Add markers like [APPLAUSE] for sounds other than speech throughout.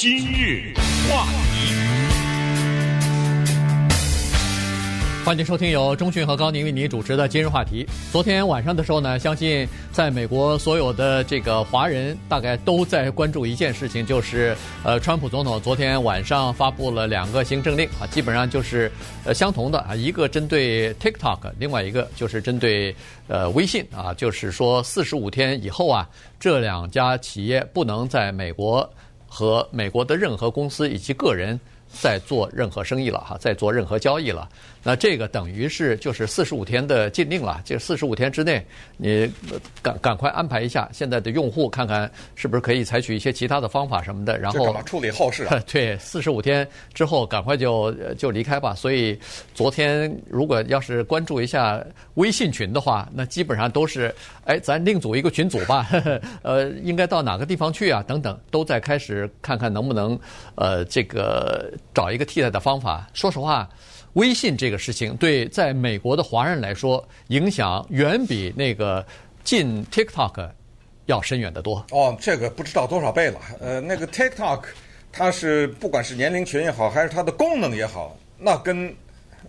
今日话题，欢迎收听由中讯和高宁为您主持的今日话题。昨天晚上的时候呢，相信在美国所有的这个华人大概都在关注一件事情，就是呃，川普总统昨天晚上发布了两个行政令啊，基本上就是呃相同的啊，一个针对 TikTok，另外一个就是针对呃微信啊，就是说四十五天以后啊，这两家企业不能在美国。和美国的任何公司以及个人在做任何生意了哈，在做任何交易了。那这个等于是就是四十五天的禁令了，这四十五天之内，你赶赶快安排一下现在的用户，看看是不是可以采取一些其他的方法什么的，然后处理后事啊。[LAUGHS] 对，四十五天之后赶快就就离开吧。所以昨天如果要是关注一下微信群的话，那基本上都是哎，咱另组一个群组吧，呵 [LAUGHS] 呵呃，应该到哪个地方去啊？等等，都在开始看看能不能呃这个找一个替代的方法。说实话。微信这个事情对在美国的华人来说，影响远比那个进 TikTok 要深远得多。哦，这个不知道多少倍了。呃，那个 TikTok，它是不管是年龄群也好，还是它的功能也好，那跟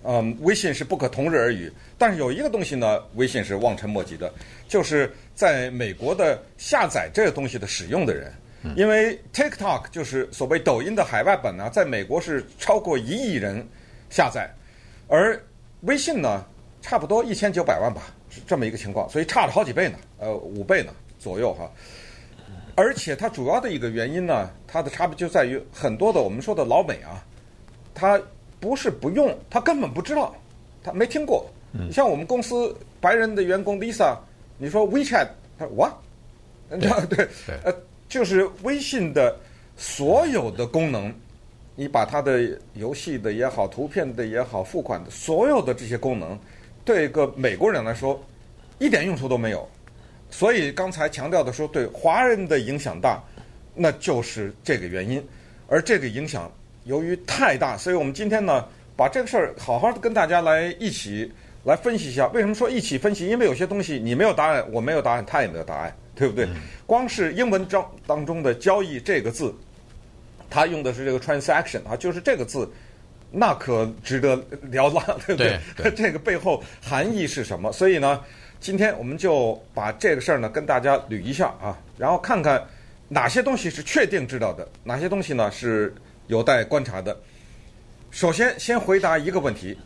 嗯、呃、微信是不可同日而语。但是有一个东西呢，微信是望尘莫及的，就是在美国的下载这个东西的使用的人，因为 TikTok 就是所谓抖音的海外版呢，在美国是超过一亿人。下载，而微信呢，差不多一千九百万吧，是这么一个情况，所以差了好几倍呢，呃，五倍呢左右哈。而且它主要的一个原因呢，它的差别就在于很多的我们说的老美啊，他不是不用，他根本不知道，他没听过。你像我们公司白人的员工 Lisa，你说 WeChat，他说 What？对，[LAUGHS] 呃，就是微信的所有的功能。你把它的游戏的也好，图片的也好，付款的所有的这些功能，对一个美国人来说，一点用处都没有。所以刚才强调的说，对华人的影响大，那就是这个原因。而这个影响由于太大，所以我们今天呢，把这个事儿好好的跟大家来一起来分析一下。为什么说一起分析？因为有些东西你没有答案，我没有答案，他也没有答案，对不对？光是英文章当中的“交易”这个字。他用的是这个 transaction 啊，就是这个字，那可值得聊了，对不对？对对 [LAUGHS] 这个背后含义是什么？所以呢，今天我们就把这个事儿呢跟大家捋一下啊，然后看看哪些东西是确定知道的，哪些东西呢是有待观察的。首先，先回答一个问题，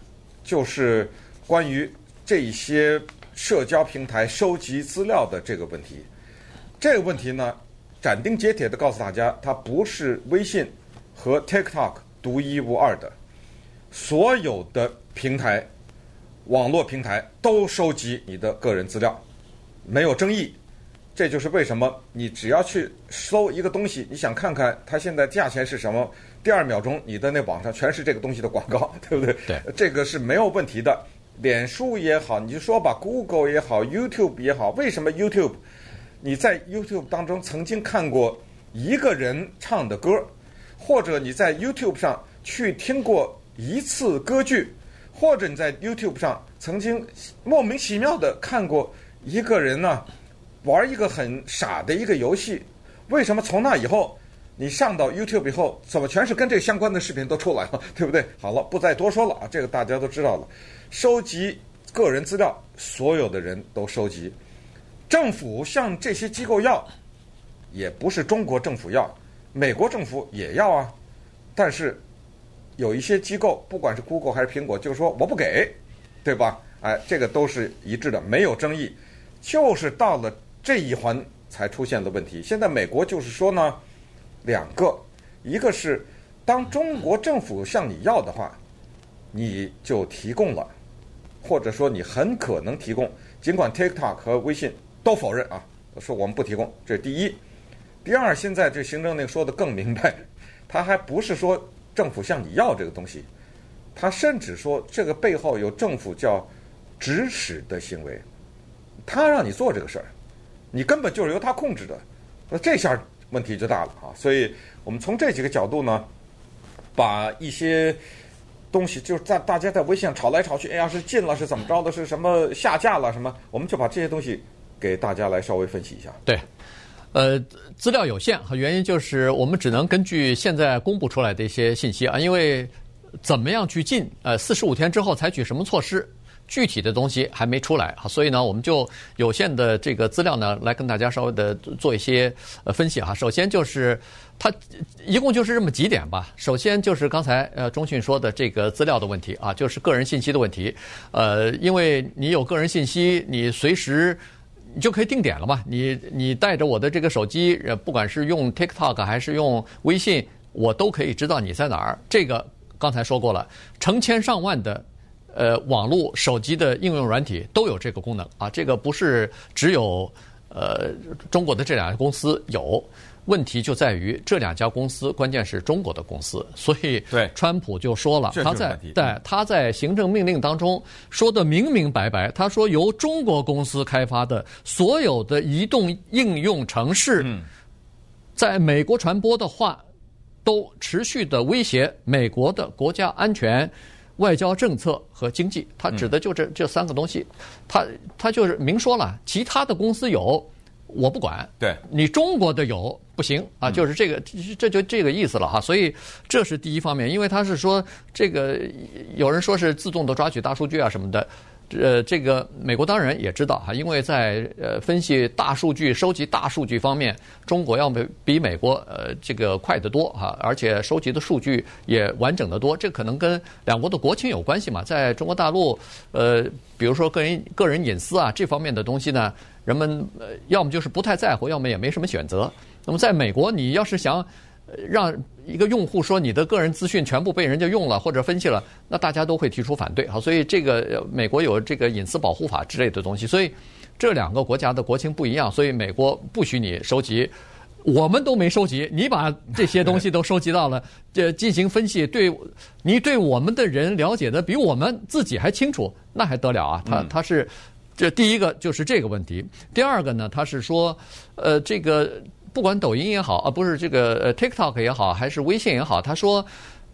就是关于这些社交平台收集资料的这个问题。这个问题呢，斩钉截铁地告诉大家，它不是微信和 TikTok 独一无二的，所有的平台、网络平台都收集你的个人资料，没有争议。这就是为什么你只要去搜一个东西，你想看看它现在价钱是什么，第二秒钟你的那网上全是这个东西的广告，[LAUGHS] 对不对？对，这个是没有问题的。脸书也好，你就说吧，Google 也好，YouTube 也好，为什么 YouTube？你在 YouTube 当中曾经看过一个人唱的歌，或者你在 YouTube 上去听过一次歌剧，或者你在 YouTube 上曾经莫名其妙的看过一个人呢玩一个很傻的一个游戏，为什么从那以后你上到 YouTube 以后，怎么全是跟这个相关的视频都出来了，[LAUGHS] 对不对？好了，不再多说了啊，这个大家都知道了。收集个人资料，所有的人都收集。政府向这些机构要，也不是中国政府要，美国政府也要啊。但是有一些机构，不管是 Google 还是苹果，就是说我不给，对吧？哎，这个都是一致的，没有争议。就是到了这一环才出现了问题。现在美国就是说呢，两个，一个是当中国政府向你要的话，你就提供了，或者说你很可能提供，尽管 TikTok 和微信。都否认啊，说我们不提供，这是第一。第二，现在这行政令说的更明白，[LAUGHS] 他还不是说政府向你要这个东西，他甚至说这个背后有政府叫指使的行为，他让你做这个事儿，你根本就是由他控制的，那这下问题就大了啊。所以我们从这几个角度呢，把一些东西就是在大家在微信上吵来吵去，哎呀是禁了是怎么着的，是什么下架了什么，我们就把这些东西。给大家来稍微分析一下。对，呃，资料有限，原因就是我们只能根据现在公布出来的一些信息啊，因为怎么样去禁，呃，四十五天之后采取什么措施，具体的东西还没出来，所以呢，我们就有限的这个资料呢，来跟大家稍微的做一些呃分析哈。首先就是它一共就是这么几点吧。首先就是刚才呃中讯说的这个资料的问题啊，就是个人信息的问题。呃，因为你有个人信息，你随时你就可以定点了嘛。你你带着我的这个手机，呃不管是用 TikTok 还是用微信，我都可以知道你在哪儿。这个刚才说过了，成千上万的。呃，网络手机的应用软体都有这个功能啊，这个不是只有呃中国的这两家公司有，问题就在于这两家公司关键是中国的公司，所以对川普就说了，他在在他在行政命令当中说的明明白白，他说由中国公司开发的所有的移动应用程式，在美国传播的话，都持续的威胁美国的国家安全。外交政策和经济，它指的就这这三个东西，它它就是明说了，其他的公司有我不管，对。你中国的有不行。啊，就是这个这就这个意思了哈，所以这是第一方面，因为他是说这个有人说是自动的抓取大数据啊什么的。呃，这个美国当然也知道哈，因为在呃分析大数据、收集大数据方面，中国要比比美国呃这个快得多哈，而且收集的数据也完整得多。这可能跟两国的国情有关系嘛。在中国大陆，呃，比如说个人个人隐私啊这方面的东西呢，人们呃要么就是不太在乎，要么也没什么选择。那么在美国，你要是想让一个用户说你的个人资讯全部被人家用了或者分析了，那大家都会提出反对。好，所以这个美国有这个隐私保护法之类的东西，所以这两个国家的国情不一样，所以美国不许你收集，我们都没收集，你把这些东西都收集到了，这进行分析，对你对我们的人了解的比我们自己还清楚，那还得了啊？他他是这第一个就是这个问题，第二个呢，他是说呃这个。不管抖音也好啊，不是这个呃 TikTok 也好，还是微信也好，他说，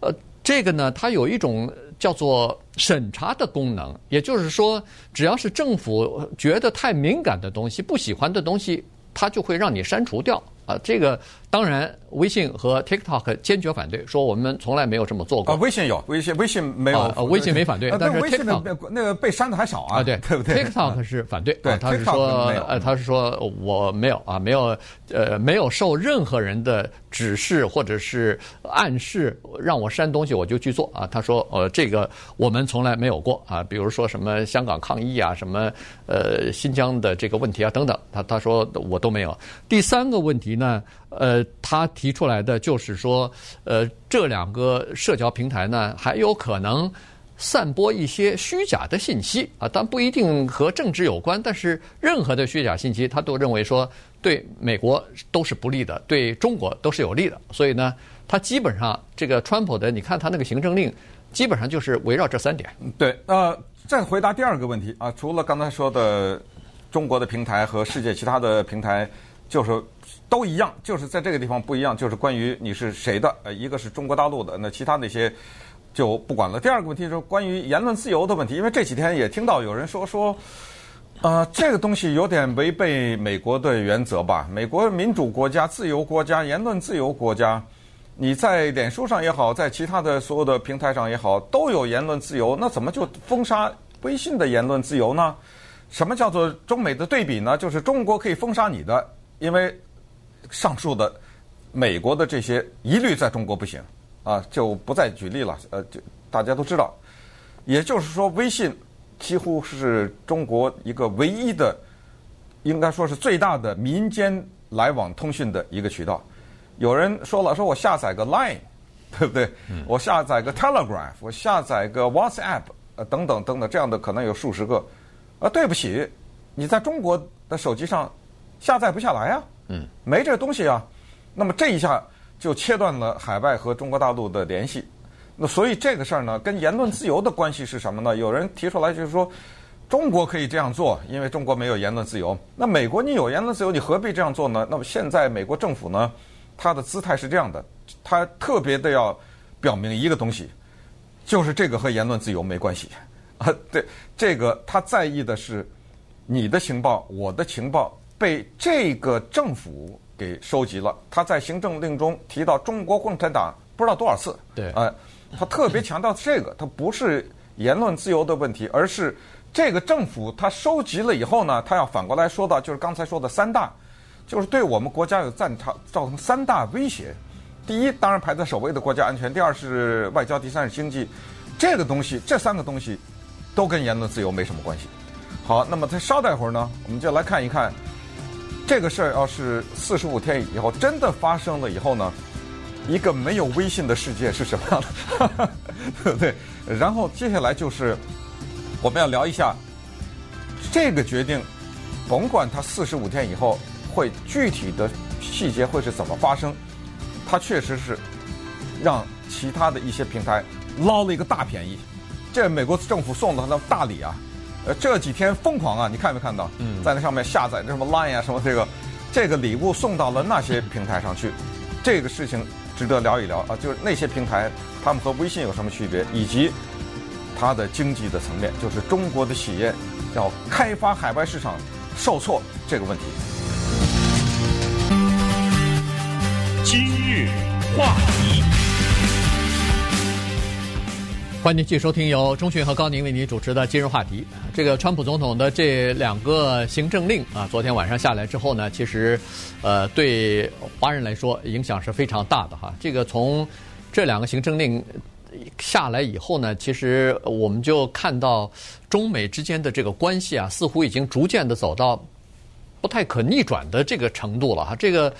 呃，这个呢，它有一种叫做审查的功能，也就是说，只要是政府觉得太敏感的东西、不喜欢的东西，它就会让你删除掉。啊，这个当然，微信和 TikTok 坚决反对，说我们从来没有这么做过。啊，微信有，微信微信没有，啊，微信没反对，但是 TikTok 那个被删的还少啊，对对不对？TikTok 是反对，对，他是说，呃，他是说我没有啊，没有，呃，没有受任何人的指示或者是暗示让我删东西我就去做啊。他说，呃，这个我们从来没有过啊，比如说什么香港抗议啊，什么呃新疆的这个问题啊等等，他他说我都没有。第三个问题。呢，呃，他提出来的就是说，呃，这两个社交平台呢，还有可能散播一些虚假的信息啊，但不一定和政治有关，但是任何的虚假信息，他都认为说对美国都是不利的，对中国都是有利的，所以呢，他基本上这个川普的，你看他那个行政令，基本上就是围绕这三点。对，呃，再回答第二个问题啊，除了刚才说的中国的平台和世界其他的平台，就是。都一样，就是在这个地方不一样，就是关于你是谁的，呃，一个是中国大陆的，那其他那些就不管了。第二个问题是关于言论自由的问题，因为这几天也听到有人说说，呃，这个东西有点违背美国的原则吧？美国民主国家、自由国家、言论自由国家，你在脸书上也好，在其他的所有的平台上也好，都有言论自由，那怎么就封杀微信的言论自由呢？什么叫做中美的对比呢？就是中国可以封杀你的，因为。上述的美国的这些一律在中国不行啊，就不再举例了。呃，就大家都知道，也就是说，微信几乎是中国一个唯一的，应该说是最大的民间来往通讯的一个渠道。有人说了，说我下载个 Line，[LAUGHS] 对不对？我下载个 Telegraph，我下载个 WhatsApp，呃，等等等等，这样的可能有数十个。啊，对不起，你在中国的手机上下载不下来啊。嗯，没这东西啊，那么这一下就切断了海外和中国大陆的联系。那所以这个事儿呢，跟言论自由的关系是什么呢？有人提出来就是说，中国可以这样做，因为中国没有言论自由。那美国你有言论自由，你何必这样做呢？那么现在美国政府呢，他的姿态是这样的，他特别的要表明一个东西，就是这个和言论自由没关系啊。[LAUGHS] 对，这个他在意的是你的情报，我的情报。被这个政府给收集了。他在行政令中提到中国共产党不知道多少次，对，呃，他特别强调这个，[LAUGHS] 他不是言论自由的问题，而是这个政府他收集了以后呢，他要反过来说到，就是刚才说的三大，就是对我们国家有战场造成三大威胁。第一，当然排在首位的国家安全；第二是外交；第三是经济。这个东西，这三个东西，都跟言论自由没什么关系。好，那么再稍待会儿呢，我们就来看一看，这个事儿要是四十五天以后真的发生了以后呢，一个没有微信的世界是什么样的？[LAUGHS] 对不对？然后接下来就是我们要聊一下这个决定，甭管它四十五天以后会具体的细节会是怎么发生。它确实是让其他的一些平台捞了一个大便宜，这美国政府送的他的大礼啊，呃，这几天疯狂啊，你看没看到？嗯，在那上面下载那什么 Line 啊，什么这个，这个礼物送到了那些平台上去，[LAUGHS] 这个事情值得聊一聊啊，就是那些平台他们和微信有什么区别，以及它的经济的层面，就是中国的企业要开发海外市场受挫这个问题。今日话题，欢迎继续收听由钟迅和高宁为您主持的今日话题。这个川普总统的这两个行政令啊，昨天晚上下来之后呢，其实，呃，对华人来说影响是非常大的哈。这个从这两个行政令下来以后呢，其实我们就看到中美之间的这个关系啊，似乎已经逐渐的走到不太可逆转的这个程度了哈。这个。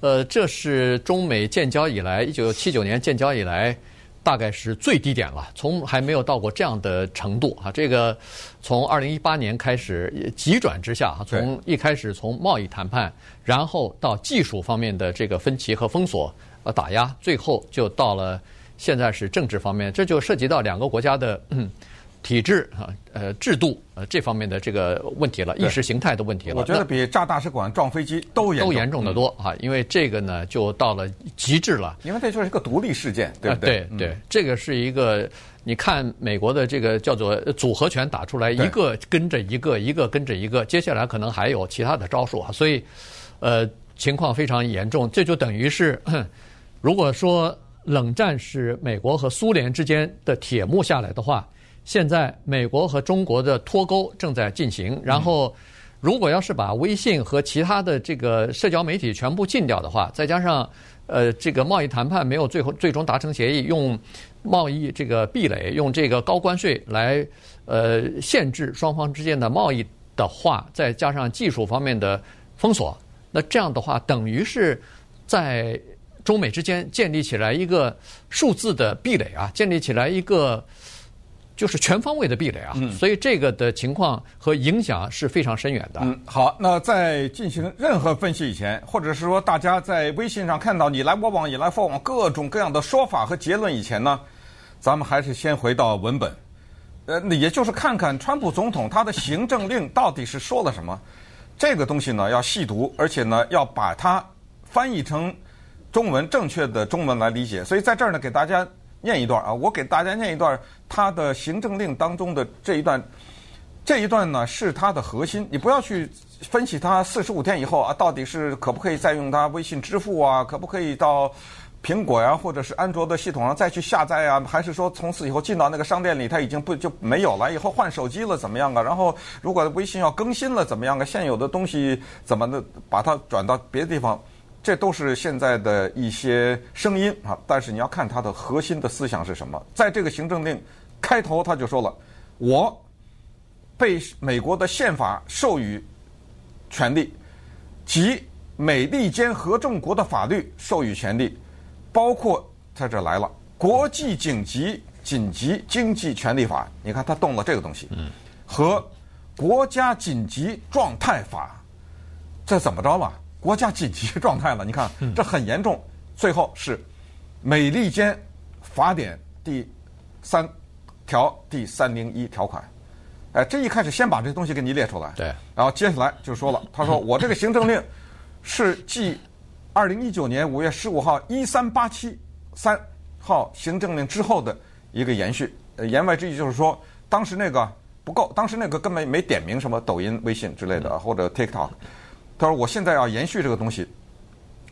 呃，这是中美建交以来，一九七九年建交以来，大概是最低点了，从还没有到过这样的程度啊。这个从二零一八年开始急转直下，从一开始从贸易谈判，然后到技术方面的这个分歧和封锁呃打压，最后就到了现在是政治方面，这就涉及到两个国家的。嗯体制啊，呃，制度呃，这方面的这个问题了，意识形态的问题了。我觉得比炸大使馆、撞飞机都严都严重的多啊！因为这个呢，就到了极致了。因为这就是一个独立事件，对不对？对对，这个是一个，你看美国的这个叫做组合拳打出来，一个跟着一个，一个跟着一个，接下来可能还有其他的招数啊。所以，呃，情况非常严重。这就等于是，[CLEARS THROAT] 如果说冷战是美国和苏联之间的铁幕下来的话。现在美国和中国的脱钩正在进行，然后如果要是把微信和其他的这个社交媒体全部禁掉的话，再加上呃这个贸易谈判没有最后最终达成协议，用贸易这个壁垒，用这个高关税来呃限制双方之间的贸易的话，再加上技术方面的封锁，那这样的话等于是在中美之间建立起来一个数字的壁垒啊，建立起来一个。就是全方位的壁垒啊，嗯、所以这个的情况和影响是非常深远的。嗯，好，那在进行任何分析以前，或者是说大家在微信上看到你来我往、你来我往各种各样的说法和结论以前呢，咱们还是先回到文本，呃，也就是看看川普总统他的行政令到底是说了什么。这个东西呢要细读，而且呢要把它翻译成中文正确的中文来理解。所以在这儿呢给大家。念一段啊，我给大家念一段他的行政令当中的这一段，这一段呢是他的核心。你不要去分析他四十五天以后啊，到底是可不可以再用他微信支付啊，可不可以到苹果呀、或者是安卓的系统上再去下载啊，还是说从此以后进到那个商店里他已经不就没有了？以后换手机了怎么样啊？然后如果微信要更新了怎么样啊？现有的东西怎么的把它转到别的地方？这都是现在的一些声音啊，但是你要看它的核心的思想是什么。在这个行政令开头，他就说了：“我被美国的宪法授予权利，及美利坚合众国的法律授予权利，包括在这来了《国际紧急紧急经济权利法》。你看他动了这个东西，和《国家紧急状态法》，这怎么着了？”国家紧急状态了，你看这很严重。最后是《美利坚法典》第三条第三零一条款。哎，这一开始先把这东西给你列出来。对。然后接下来就说了，[LAUGHS] 他说我这个行政令是继二零一九年五月十五号一三八七三号行政令之后的一个延续。呃，言外之意就是说，当时那个不够，当时那个根本没点名什么抖音、微信之类的，或者 TikTok。他说：“我现在要延续这个东西，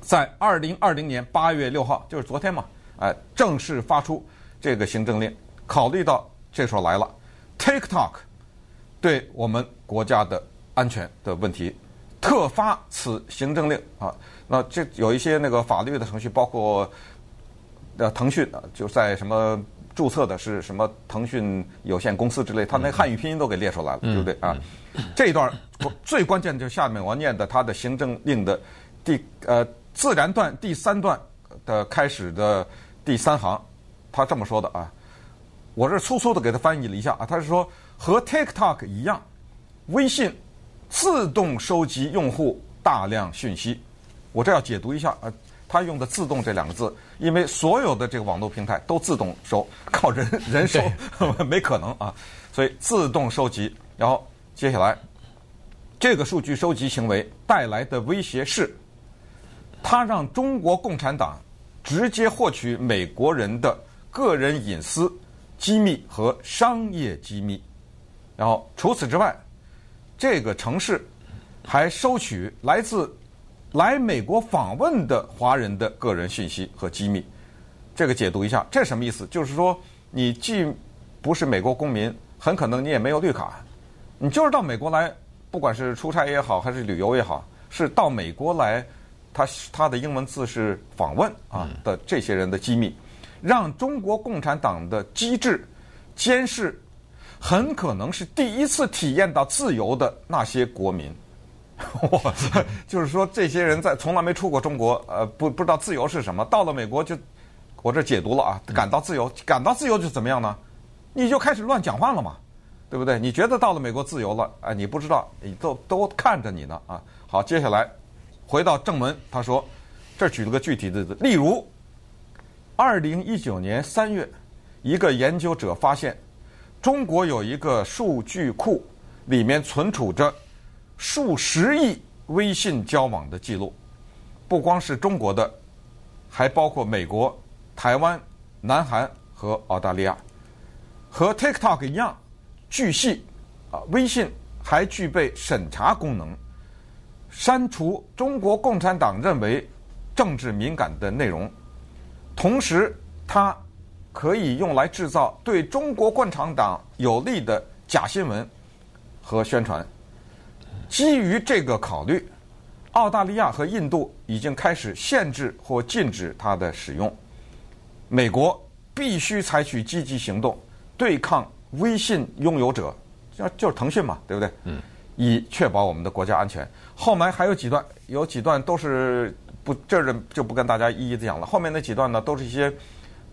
在二零二零年八月六号，就是昨天嘛，哎，正式发出这个行政令。考虑到这时候来了，TikTok 对我们国家的安全的问题，特发此行政令啊。那这有一些那个法律的程序，包括呃腾讯啊，就在什么注册的是什么腾讯有限公司之类，他那汉语拼音都给列出来了，对不对啊？这一段 [COUGHS] 最关键就是下面我念的他的行政令的第呃。自然段第三段的开始的第三行，他这么说的啊，我这粗粗的给他翻译了一下啊，他是说和 TikTok 一样，微信自动收集用户大量讯息。我这要解读一下啊，他用的“自动”这两个字，因为所有的这个网络平台都自动收，[LAUGHS] 靠人人收 [LAUGHS] 没可能啊，所以自动收集。然后接下来，这个数据收集行为带来的威胁是。他让中国共产党直接获取美国人的个人隐私、机密和商业机密，然后除此之外，这个城市还收取来自来美国访问的华人的个人信息和机密。这个解读一下，这什么意思？就是说，你既不是美国公民，很可能你也没有绿卡，你就是到美国来，不管是出差也好，还是旅游也好，是到美国来。他他的英文字是访问啊的这些人的机密，让中国共产党的机制监视，很可能是第一次体验到自由的那些国民。[LAUGHS] 哇，就是说这些人在从来没出过中国，呃，不不知道自由是什么，到了美国就，我这解读了啊，感到自由，感到自由就怎么样呢？你就开始乱讲话了嘛，对不对？你觉得到了美国自由了，哎，你不知道，你都都看着你呢啊。好，接下来。回到正文，他说：“这举了个具体的例子例如，二零一九年三月，一个研究者发现，中国有一个数据库，里面存储着数十亿微信交往的记录，不光是中国的，还包括美国、台湾、南韩和澳大利亚。和 TikTok 一样，据悉，啊，微信还具备审查功能。”删除中国共产党认为政治敏感的内容，同时它可以用来制造对中国共产党有利的假新闻和宣传。基于这个考虑，澳大利亚和印度已经开始限制或禁止它的使用。美国必须采取积极行动，对抗微信拥有者，就就是腾讯嘛，对不对？嗯。以确保我们的国家安全。后面还有几段，有几段都是不，这儿就不跟大家一一的讲了。后面那几段呢，都是一些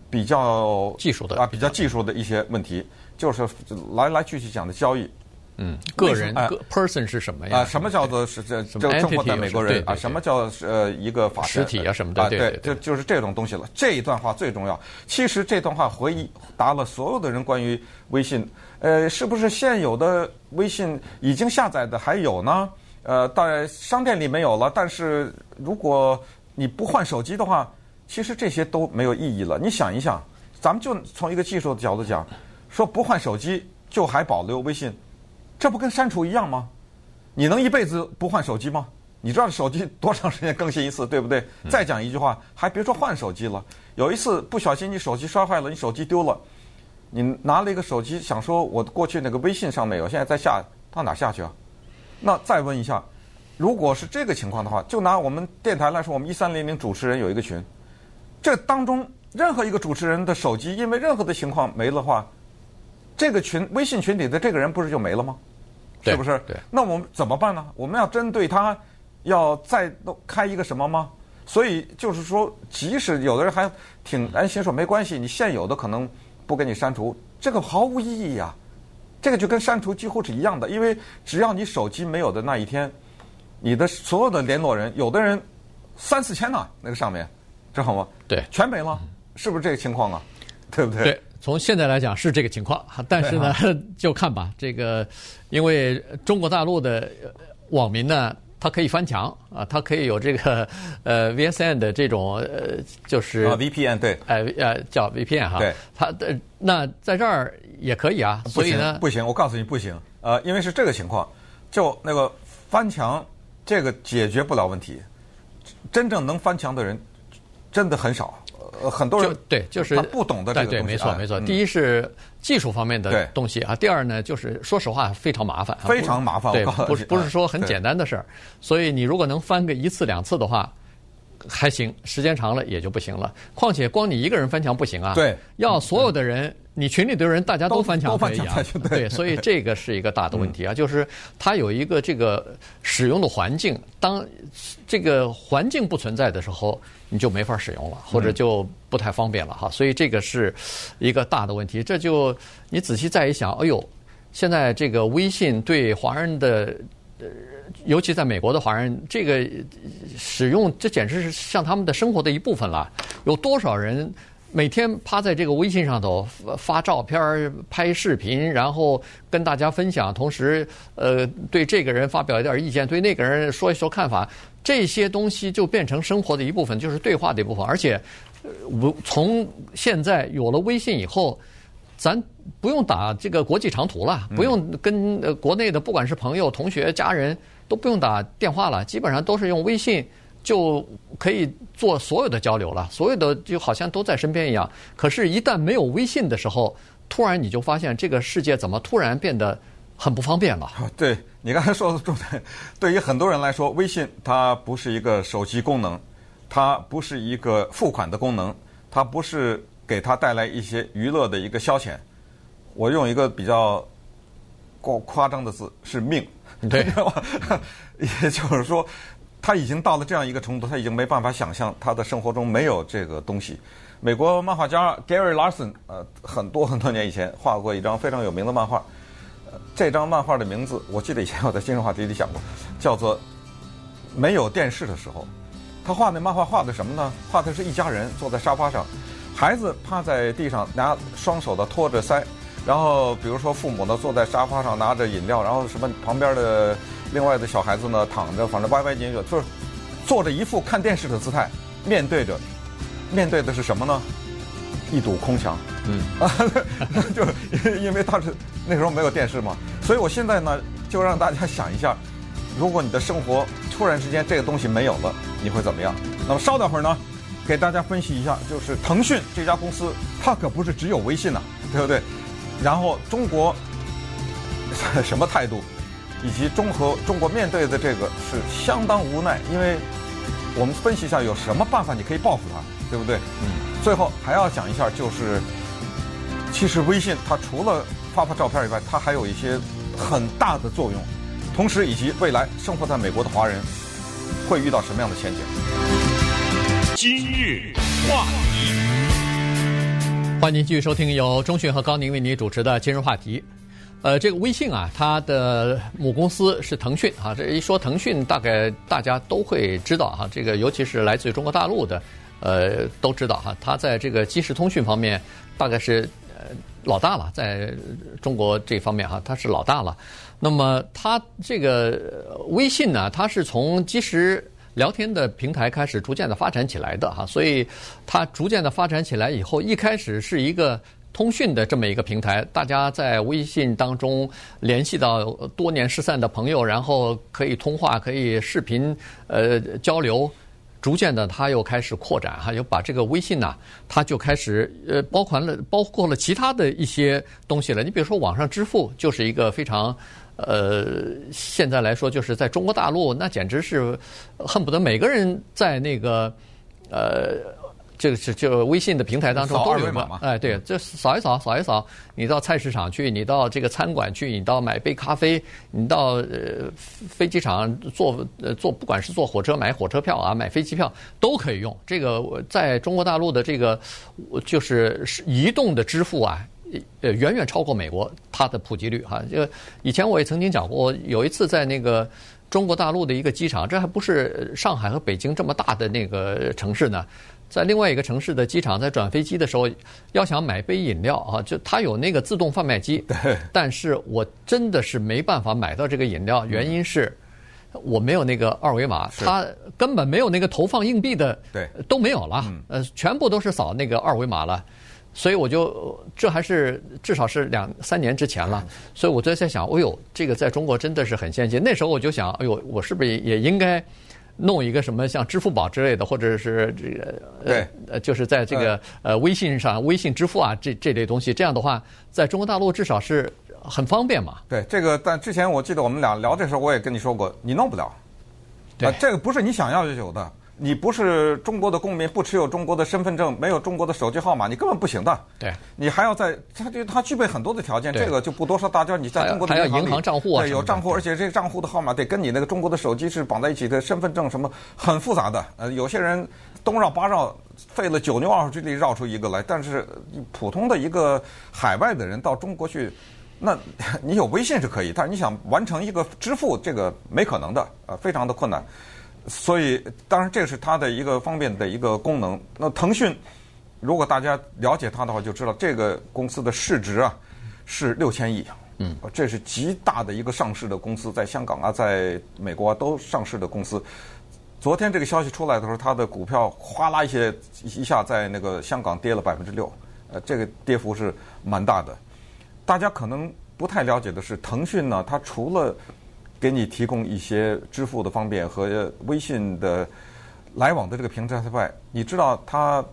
比较技术的啊，比较技术的一些问题，就是来来去去讲的交易。嗯，个人个 person 是什么呀？啊，什么叫做是这这中国的美国人啊？什么叫呃一个法实体啊什么的？对，就就是这种东西了。这一段话最重要。其实这段话回答了所有的人关于微信，呃，是不是现有的微信已经下载的还有呢？呃，当然商店里没有了。但是如果你不换手机的话，其实这些都没有意义了。你想一想，咱们就从一个技术的角度讲，说不换手机就还保留微信。这不跟删除一样吗？你能一辈子不换手机吗？你知道手机多长时间更新一次，对不对？再讲一句话，还别说换手机了。有一次不小心你手机摔坏了，你手机丢了，你拿了一个手机想说，我过去那个微信上面有，现在在下到哪下去啊？那再问一下，如果是这个情况的话，就拿我们电台来说，我们一三零零主持人有一个群，这当中任何一个主持人的手机因为任何的情况没了话，这个群微信群里的这个人不是就没了吗？是不是？对，那我们怎么办呢？我们要针对他，要再开一个什么吗？所以就是说，即使有的人还挺安心说没关系，你现有的可能不给你删除，这个毫无意义呀。这个就跟删除几乎是一样的，因为只要你手机没有的那一天，你的所有的联络人，有的人三四千呢，那个上面，知道吗？对，全没了，是不是这个情况啊？对不对？对。从现在来讲是这个情况，但是呢，[LAUGHS] 就看吧。这个，因为中国大陆的网民呢，他可以翻墙啊，他可以有这个呃 VSN 的这种呃，就是啊 VPN 对，哎呃叫 VPN 哈，对，他的那在这儿也可以啊，所以呢，不行，我告诉你不行，呃，因为是这个情况，就那个翻墙这个解决不了问题，真正能翻墙的人真的很少。呃，很多人就对，就是他不懂的这个东西。对，没错哎没错。嗯第一是技术方面的东西啊，第二呢就是说实话非常麻烦啊，非常麻烦对不是不是说很简单的事儿。所以你如果能翻个一次两次的话。还行，时间长了也就不行了。况且光你一个人翻墙不行啊，对，要所有的人，你群里的人大家都翻墙都可以啊对，所以这个是一个大的问题啊，就是它有一个这个使用的环境，当这个环境不存在的时候，你就没法使用了，或者就不太方便了哈。所以这个是一个大的问题。这就你仔细再一想，哎呦，现在这个微信对华人的。尤其在美国的华人，这个使用这简直是像他们的生活的一部分了。有多少人每天趴在这个微信上头发照片、拍视频，然后跟大家分享，同时呃对这个人发表一点意见，对那个人说一说看法，这些东西就变成生活的一部分，就是对话的一部分。而且，我从现在有了微信以后。咱不用打这个国际长途了，不用跟呃国内的不管是朋友、同学、家人都不用打电话了，基本上都是用微信就可以做所有的交流了，所有的就好像都在身边一样。可是，一旦没有微信的时候，突然你就发现这个世界怎么突然变得很不方便了。对，你刚才说的重点，对于很多人来说，微信它不是一个手机功能，它不是一个付款的功能，它不是。给他带来一些娱乐的一个消遣，我用一个比较过夸张的字是命，[LAUGHS] 对，[LAUGHS] 也就是说，他已经到了这样一个程度，他已经没办法想象他的生活中没有这个东西。美国漫画家 Gary Larson，呃，很多很多年以前画过一张非常有名的漫画，呃，这张漫画的名字我记得以前我在今日话题里讲过，叫做《没有电视的时候》。他画那漫画画的什么呢？画的是一家人坐在沙发上。孩子趴在地上，拿双手的托着腮，然后比如说父母呢坐在沙发上拿着饮料，然后什么旁边的另外的小孩子呢躺着，反正歪歪扭扭，就是做着一副看电视的姿态，面对着，面对的是什么呢？一堵空墙。嗯，啊，就因为当时那时候没有电视嘛，所以我现在呢就让大家想一下，如果你的生活突然之间这个东西没有了，你会怎么样？那么稍等会儿呢？给大家分析一下，就是腾讯这家公司，它可不是只有微信呐、啊，对不对？然后中国 [LAUGHS] 什么态度，以及中和中国面对的这个是相当无奈，因为我们分析一下有什么办法你可以报复他，对不对？嗯。最后还要讲一下，就是其实微信它除了发发照片以外，它还有一些很大的作用，同时以及未来生活在美国的华人会遇到什么样的前景。今日话题，欢迎您继续收听由中讯和高宁为您主持的今日话题。呃，这个微信啊，它的母公司是腾讯啊。这一说腾讯，大概大家都会知道哈。这个尤其是来自于中国大陆的，呃，都知道哈。它在这个即时通讯方面，大概是呃老大了，在中国这方面哈，它是老大了。那么它这个微信呢，它是从即时。聊天的平台开始逐渐的发展起来的哈，所以它逐渐的发展起来以后，一开始是一个通讯的这么一个平台，大家在微信当中联系到多年失散的朋友，然后可以通话，可以视频呃交流。逐渐的，它又开始扩展哈，又把这个微信呐，它就开始呃包括了包括了其他的一些东西了。你比如说网上支付，就是一个非常。呃，现在来说，就是在中国大陆，那简直是恨不得每个人在那个呃，这个是就微信的平台当中都有嘛，哎，对，就扫一扫，扫一扫，你到菜市场去，你到这个餐馆去，你到买杯咖啡，你到呃飞机场坐呃坐，不管是坐火车买火车票啊，买飞机票都可以用。这个在中国大陆的这个就是移动的支付啊。呃，远远超过美国它的普及率哈。就以前我也曾经讲过，有一次在那个中国大陆的一个机场，这还不是上海和北京这么大的那个城市呢，在另外一个城市的机场，在转飞机的时候，要想买杯饮料啊，就它有那个自动贩卖机，但是我真的是没办法买到这个饮料，原因是我没有那个二维码，它根本没有那个投放硬币的，对，都没有了，呃，全部都是扫那个二维码了。所以我就这还是至少是两三年之前了，所以我就在想，哎呦，这个在中国真的是很先进。那时候我就想，哎呦，我是不是也应该弄一个什么像支付宝之类的，或者是这个对呃，就是在这个呃微信上微信支付啊这这类东西，这样的话，在中国大陆至少是很方便嘛。对这个，但之前我记得我们俩聊的时候，我也跟你说过，你弄不了。对，这个不是你想要就有的。你不是中国的公民，不持有中国的身份证，没有中国的手机号码，你根本不行的。对，你还要在，他就他具备很多的条件，这个就不多说。大家你在中国的银行，银行账户啊，对，有账户，而且这个账户的号码得跟你那个中国的手机是绑在一起的，身份证什么很复杂的。呃，有些人东绕八绕，费了九牛二虎之力绕出一个来，但是普通的一个海外的人到中国去，那 [LAUGHS] 你有微信是可以，但是你想完成一个支付，这个没可能的，呃，非常的困难。所以，当然这是它的一个方便的一个功能。那腾讯，如果大家了解它的话，就知道这个公司的市值啊是六千亿。嗯，这是极大的一个上市的公司，在香港啊，在美国啊都上市的公司。昨天这个消息出来的时候，它的股票哗啦一些一下在那个香港跌了百分之六，呃，这个跌幅是蛮大的。大家可能不太了解的是，腾讯呢，它除了给你提供一些支付的方便和微信的来往的这个平台之外，你知道他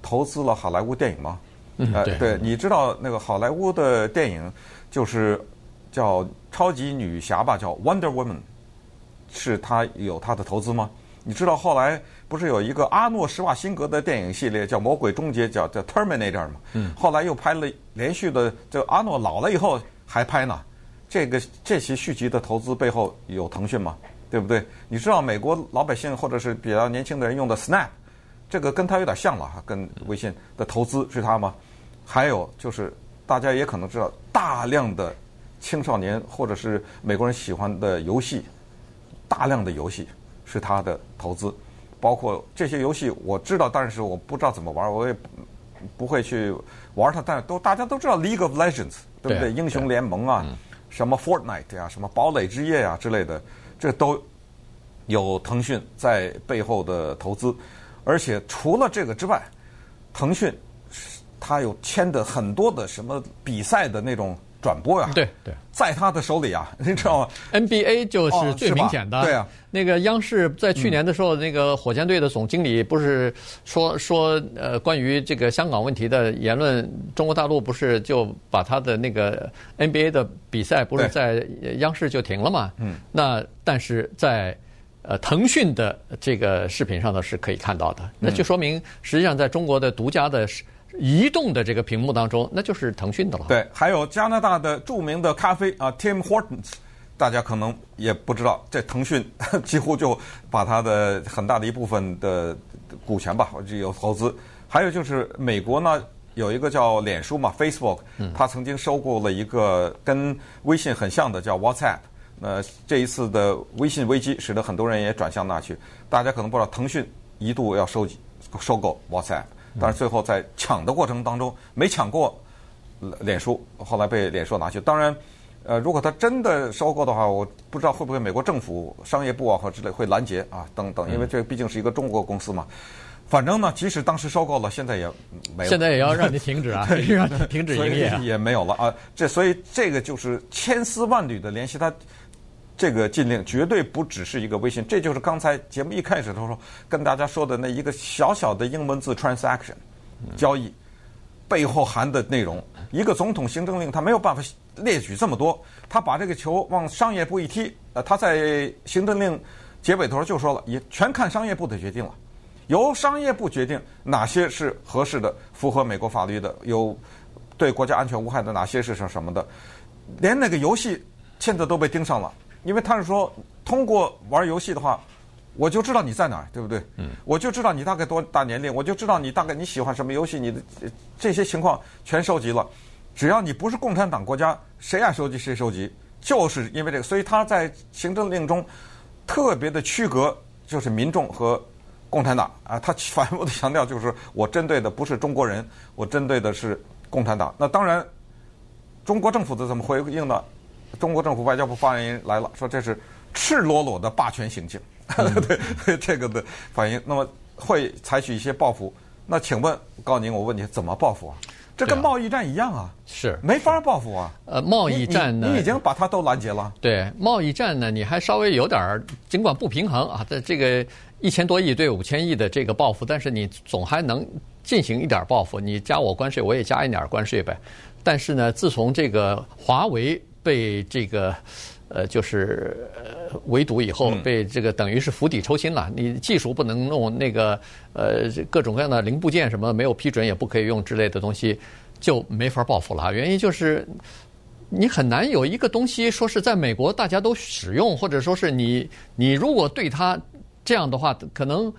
投资了好莱坞电影吗？嗯，对。呃、对，你知道那个好莱坞的电影就是叫超级女侠吧，叫 Wonder Woman，是他有他的投资吗？你知道后来不是有一个阿诺施瓦辛格的电影系列叫《魔鬼终结》，叫叫 Terminator 吗？嗯。后来又拍了连续的，就阿诺老了以后还拍呢。这个这些续集的投资背后有腾讯吗？对不对？你知道美国老百姓或者是比较年轻的人用的 Snap，这个跟它有点像了哈，跟微信的投资是它吗？还有就是大家也可能知道，大量的青少年或者是美国人喜欢的游戏，大量的游戏是它的投资，包括这些游戏我知道，但是我不知道怎么玩，我也不会去玩它。但是都大家都知道 League of Legends，对不对？英雄联盟啊。什么 Fortnite 呀，什么堡垒之夜呀之类的，这都有腾讯在背后的投资。而且除了这个之外，腾讯它有签的很多的什么比赛的那种转播呀，对对，在他的手里啊，[LAUGHS] 你知道吗？NBA 就是最明显的，哦、对啊。那个央视在去年的时候，嗯、那个火箭队的总经理不是说说呃，关于这个香港问题的言论，中国大陆不是就把他的那个 NBA 的比赛不是在央视就停了嘛？嗯。那但是在呃腾讯的这个视频上呢是可以看到的，那就说明实际上在中国的独家的移动的这个屏幕当中，那就是腾讯的了。对，还有加拿大的著名的咖啡啊，Tim Hortons。大家可能也不知道，这腾讯几乎就把它的很大的一部分的股权吧，就有投资。还有就是美国呢，有一个叫脸书嘛，Facebook，它曾经收购了一个跟微信很像的叫 WhatsApp。那这一次的微信危机，使得很多人也转向那去。大家可能不知道，腾讯一度要收集收购 WhatsApp，但是最后在抢的过程当中没抢过脸书，后来被脸书拿去。当然。呃，如果他真的收购的话，我不知道会不会美国政府商业部啊或之类会拦截啊等等，因为这毕竟是一个中国公司嘛。反正呢，即使当时收购了，现在也没有。现在也要让你停止啊，[LAUGHS] 让你停止营业啊，也没有了啊。这所以这个就是千丝万缕的联系，它这个禁令绝对不只是一个微信，这就是刚才节目一开始的时候跟大家说的那一个小小的英文字 transaction 交易背后含的内容。一个总统行政令，他没有办法列举这么多。他把这个球往商业部一踢，呃，他在行政令结尾头就说了，也全看商业部的决定了，由商业部决定哪些是合适的、符合美国法律的、有对国家安全无害的，哪些是什什么的。连那个游戏现在都被盯上了，因为他是说，通过玩游戏的话，我就知道你在哪儿，对不对？嗯。我就知道你大概多大年龄，我就知道你大概你喜欢什么游戏，你的这些情况全收集了。只要你不是共产党国家，谁爱收集谁收集，就是因为这个，所以他在行政令中特别的区隔，就是民众和共产党啊，他反复的强调，就是我针对的不是中国人，我针对的是共产党。那当然，中国政府的怎么回应呢？中国政府外交部发言人来了，说这是赤裸裸的霸权行径，嗯、[LAUGHS] 对 [LAUGHS] 这个的反应。那么会采取一些报复。那请问高宁，我问你怎么报复啊？这跟贸易战一样啊，是没法报复啊。呃，贸易战呢，你已经把它都拦截了。对，贸易战呢，你还稍微有点儿，尽管不平衡啊，在这个一千多亿对五千亿的这个报复，但是你总还能进行一点报复。你加我关税，我也加一点关税呗。但是呢，自从这个华为被这个。呃，就是呃围堵以后，被这个等于是釜底抽薪了。你技术不能弄，那个呃各种各样的零部件什么没有批准也不可以用之类的东西，就没法报复了。原因就是你很难有一个东西说是在美国大家都使用，或者说是你你如果对它这样的话，可能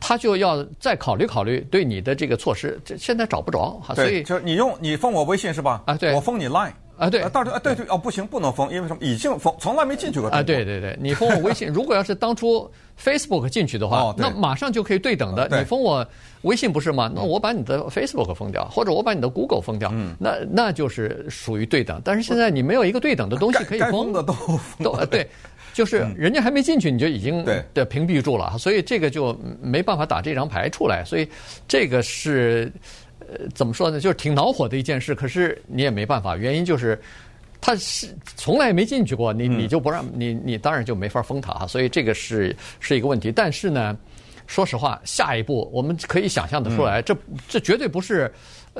他就要再考虑考虑对你的这个措施。这现在找不着哈，所以就是你用你封我微信是吧？啊，对，我封你 Line。啊，对，到时候啊，对对哦，不行，不能封，因为什么？已经封，从来没进去过。啊，对对对，你封我微信，[LAUGHS] 如果要是当初 Facebook 进去的话，哦、那马上就可以对等的。你封我微信不是吗？那我把你的 Facebook 封掉，或者我把你的 Google 封掉，嗯、那那就是属于对等。但是现在你没有一个对等的东西可以封，封的都封都对，[LAUGHS] 就是人家还没进去，你就已经的屏蔽住了，所以这个就没办法打这张牌出来。所以这个是呃怎么说呢？就是挺恼火的一件事。可是你也没办法，原因就是。他是从来没进去过，你你就不让你你当然就没法封他哈，所以这个是是一个问题。但是呢，说实话，下一步我们可以想象得出来，这这绝对不是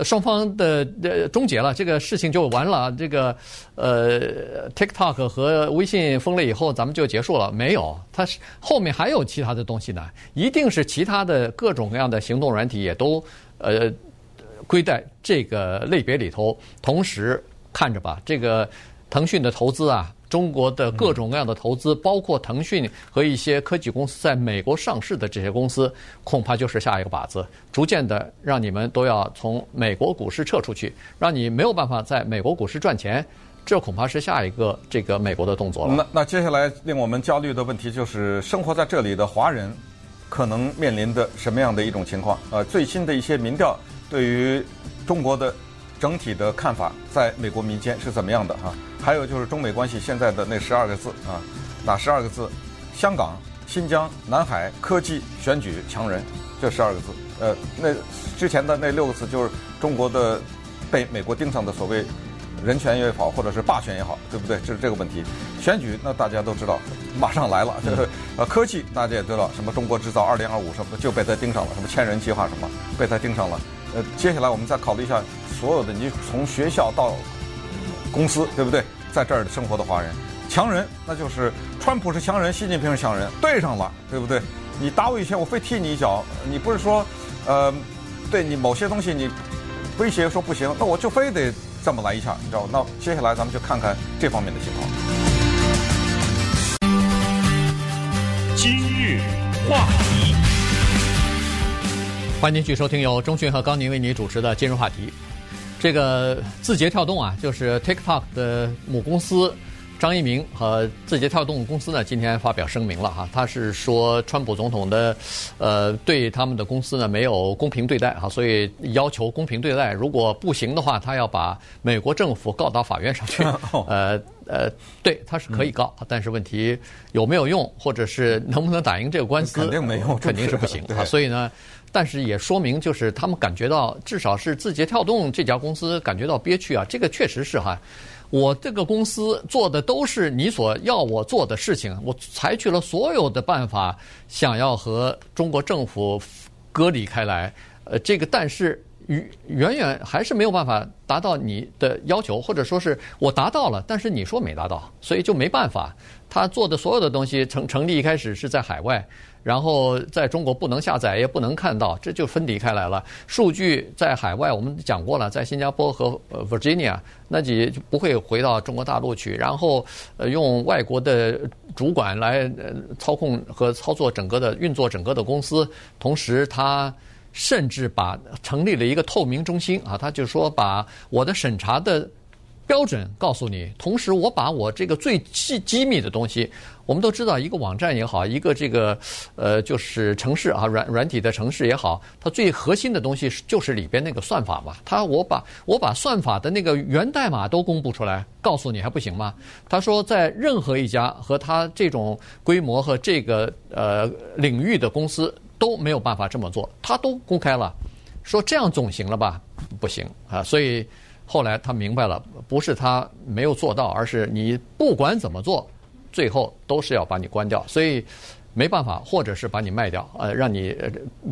双方的呃终结了，这个事情就完了。这个呃，TikTok 和微信封了以后，咱们就结束了？没有，它是后面还有其他的东西呢，一定是其他的各种各样的行动软体也都呃归在这个类别里头，同时。看着吧，这个腾讯的投资啊，中国的各种各样的投资，包括腾讯和一些科技公司在美国上市的这些公司，恐怕就是下一个靶子，逐渐的让你们都要从美国股市撤出去，让你没有办法在美国股市赚钱，这恐怕是下一个这个美国的动作了。那那接下来令我们焦虑的问题就是，生活在这里的华人可能面临的什么样的一种情况？呃，最新的一些民调对于中国的。整体的看法在美国民间是怎么样的哈？还有就是中美关系现在的那十二个字啊，哪十二个字？香港、新疆、南海、科技、选举、强人，这十二个字。呃，那之前的那六个字就是中国的被美国盯上的所谓人权也好，或者是霸权也好，对不对？这是这个问题。选举那大家都知道，马上来了。这个呃，科技大家也知道，什么中国制造二零二五什么的就被他盯上了，什么千人计划什么被他盯上了。呃，接下来我们再考虑一下。所有的你从学校到公司，对不对？在这儿生活的华人，强人那就是川普是强人，习近平是强人，对上了，对不对？你打我一拳，我非踢你一脚。你不是说，呃，对你某些东西你威胁说不行，那我就非得这么来一下，你知道吗？那接下来咱们就看看这方面的情况。今日话题，欢迎继续收听由钟迅和高宁为你主持的今日话题。这个字节跳动啊，就是 TikTok 的母公司张一鸣和字节跳动公司呢，今天发表声明了哈，他是说川普总统的呃对他们的公司呢没有公平对待哈，所以要求公平对待，如果不行的话，他要把美国政府告到法院上去。[LAUGHS] 呃呃，对，他是可以告，但是问题有没有用，或者是能不能打赢这个官司，肯定没用，肯定是不行 [LAUGHS] 啊，所以呢。但是也说明，就是他们感觉到，至少是字节跳动这家公司感觉到憋屈啊。这个确实是哈，我这个公司做的都是你所要我做的事情，我采取了所有的办法，想要和中国政府隔离开来。呃，这个但是远远远还是没有办法达到你的要求，或者说是我达到了，但是你说没达到，所以就没办法。他做的所有的东西成成立一开始是在海外。然后在中国不能下载，也不能看到，这就分离开来了。数据在海外，我们讲过了，在新加坡和 Virginia，那你就不会回到中国大陆去。然后呃，用外国的主管来操控和操作整个的运作整个的公司，同时他甚至把成立了一个透明中心啊，他就说把我的审查的标准告诉你，同时我把我这个最机机密的东西。我们都知道，一个网站也好，一个这个呃，就是城市啊，软软体的城市也好，它最核心的东西就是里边那个算法嘛。他我把我把算法的那个源代码都公布出来，告诉你还不行吗？他说，在任何一家和他这种规模和这个呃领域的公司都没有办法这么做，他都公开了，说这样总行了吧？不行啊。所以后来他明白了，不是他没有做到，而是你不管怎么做，最后都是要把你关掉。所以没办法，或者是把你卖掉，呃，让你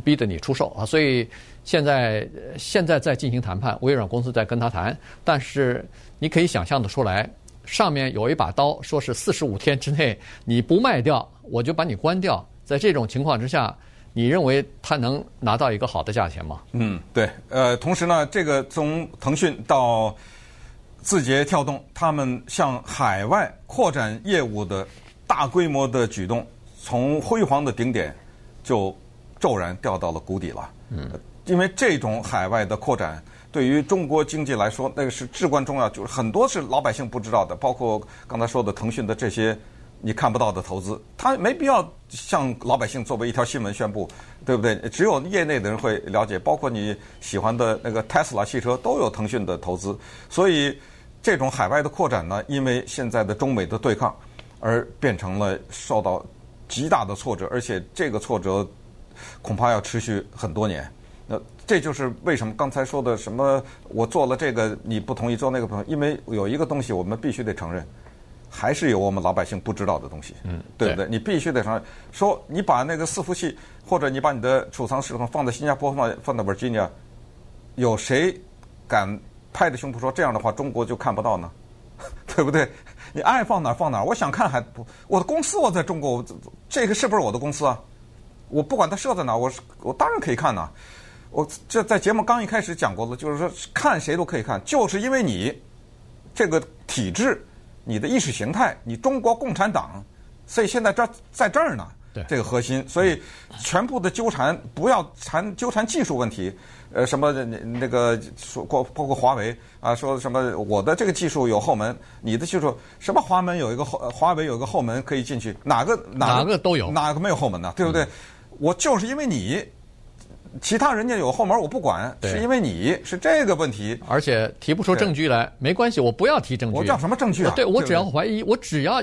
逼着你出售啊。所以现在现在在进行谈判，微软公司在跟他谈，但是你可以想象得出来。上面有一把刀，说是四十五天之内你不卖掉，我就把你关掉。在这种情况之下，你认为他能拿到一个好的价钱吗？嗯，对。呃，同时呢，这个从腾讯到字节跳动，他们向海外扩展业务的大规模的举动，从辉煌的顶点就骤然掉到了谷底了。嗯，因为这种海外的扩展。对于中国经济来说，那个是至关重要，就是很多是老百姓不知道的，包括刚才说的腾讯的这些你看不到的投资，他没必要向老百姓作为一条新闻宣布，对不对？只有业内的人会了解，包括你喜欢的那个 Tesla 汽车都有腾讯的投资，所以这种海外的扩展呢，因为现在的中美的对抗，而变成了受到极大的挫折，而且这个挫折恐怕要持续很多年。那这就是为什么刚才说的什么我做了这个你不同意做那个不同意，因为有一个东西我们必须得承认，还是有我们老百姓不知道的东西，嗯，对不对？你必须得承认，说你把那个伺服器或者你把你的储藏系统放在新加坡放放在 Virginia，有谁敢拍着胸脯说这样的话中国就看不到呢？[LAUGHS] 对不对？你爱放哪放哪，我想看还不我的公司我在中国，这个是不是我的公司啊？我不管它设在哪，我我当然可以看呐。我这在节目刚一开始讲过了，就是说看谁都可以看，就是因为你这个体制、你的意识形态、你中国共产党，所以现在这在这儿呢。对，这个核心，所以全部的纠缠不要缠纠缠技术问题，呃，什么那个说过包括华为啊，说什么我的这个技术有后门，你的技术什么华门有一个后，华为有一个后门可以进去，哪个哪个，都有，哪个没有后门呢？对不对？嗯、我就是因为你。其他人家有后门，我不管，是因为你是这个问题，而且提不出证据来，没关系，我不要提证据。我叫什么证据啊？对，我只要怀疑，我只要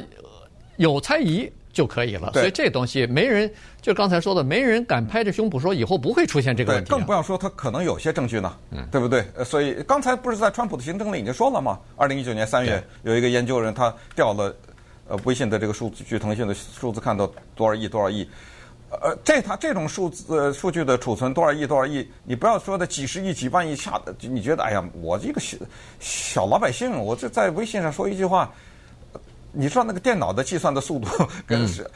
有猜疑就可以了。所以这东西没人，就刚才说的，没人敢拍着胸脯说以后不会出现这个问题。更不要说他可能有些证据呢，对不对？所以刚才不是在川普的行政里已经说了吗？二零一九年三月有一个研究人他调了呃微信的这个数据，据腾讯的数字看到多少亿多少亿。呃，这它这种数字呃数据的储存多少亿多少亿，你不要说的几十亿几万亿下的，你觉得哎呀，我这个小小老百姓，我这在微信上说一句话，你知道那个电脑的计算的速度跟是，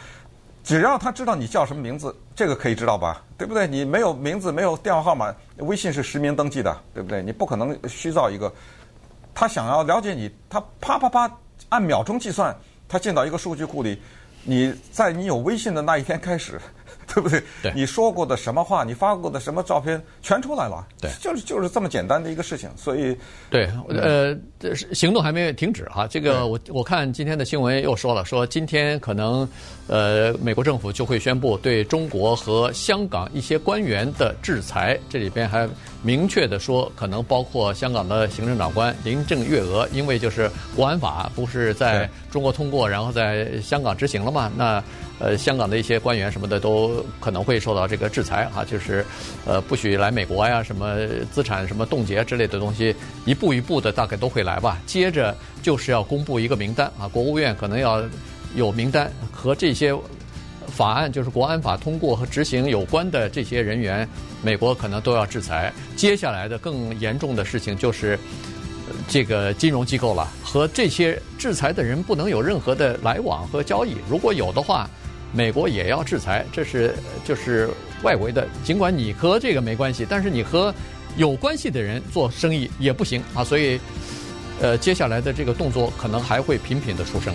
只要他知道你叫什么名字，这个可以知道吧？对不对？你没有名字，没有电话号码，微信是实名登记的，对不对？你不可能虚造一个。他想要了解你，他啪啪啪按秒钟计算，他进到一个数据库里，你在你有微信的那一天开始。对不对？对，你说过的什么话，你发过的什么照片，全出来了。对，就是就是这么简单的一个事情。所以，对，呃，行动还没停止哈。这个我我看今天的新闻又说了，说今天可能呃美国政府就会宣布对中国和香港一些官员的制裁。这里边还明确的说，可能包括香港的行政长官林郑月娥，因为就是国安法不是在中国通过，然后在香港执行了嘛？那。呃，香港的一些官员什么的都可能会受到这个制裁啊，就是，呃，不许来美国呀，什么资产什么冻结之类的东西，一步一步的大概都会来吧。接着就是要公布一个名单啊，国务院可能要有名单和这些法案，就是国安法通过和执行有关的这些人员，美国可能都要制裁。接下来的更严重的事情就是这个金融机构了，和这些制裁的人不能有任何的来往和交易，如果有的话。美国也要制裁，这是就是外围的。尽管你和这个没关系，但是你和有关系的人做生意也不行啊。所以，呃，接下来的这个动作可能还会频频的出生。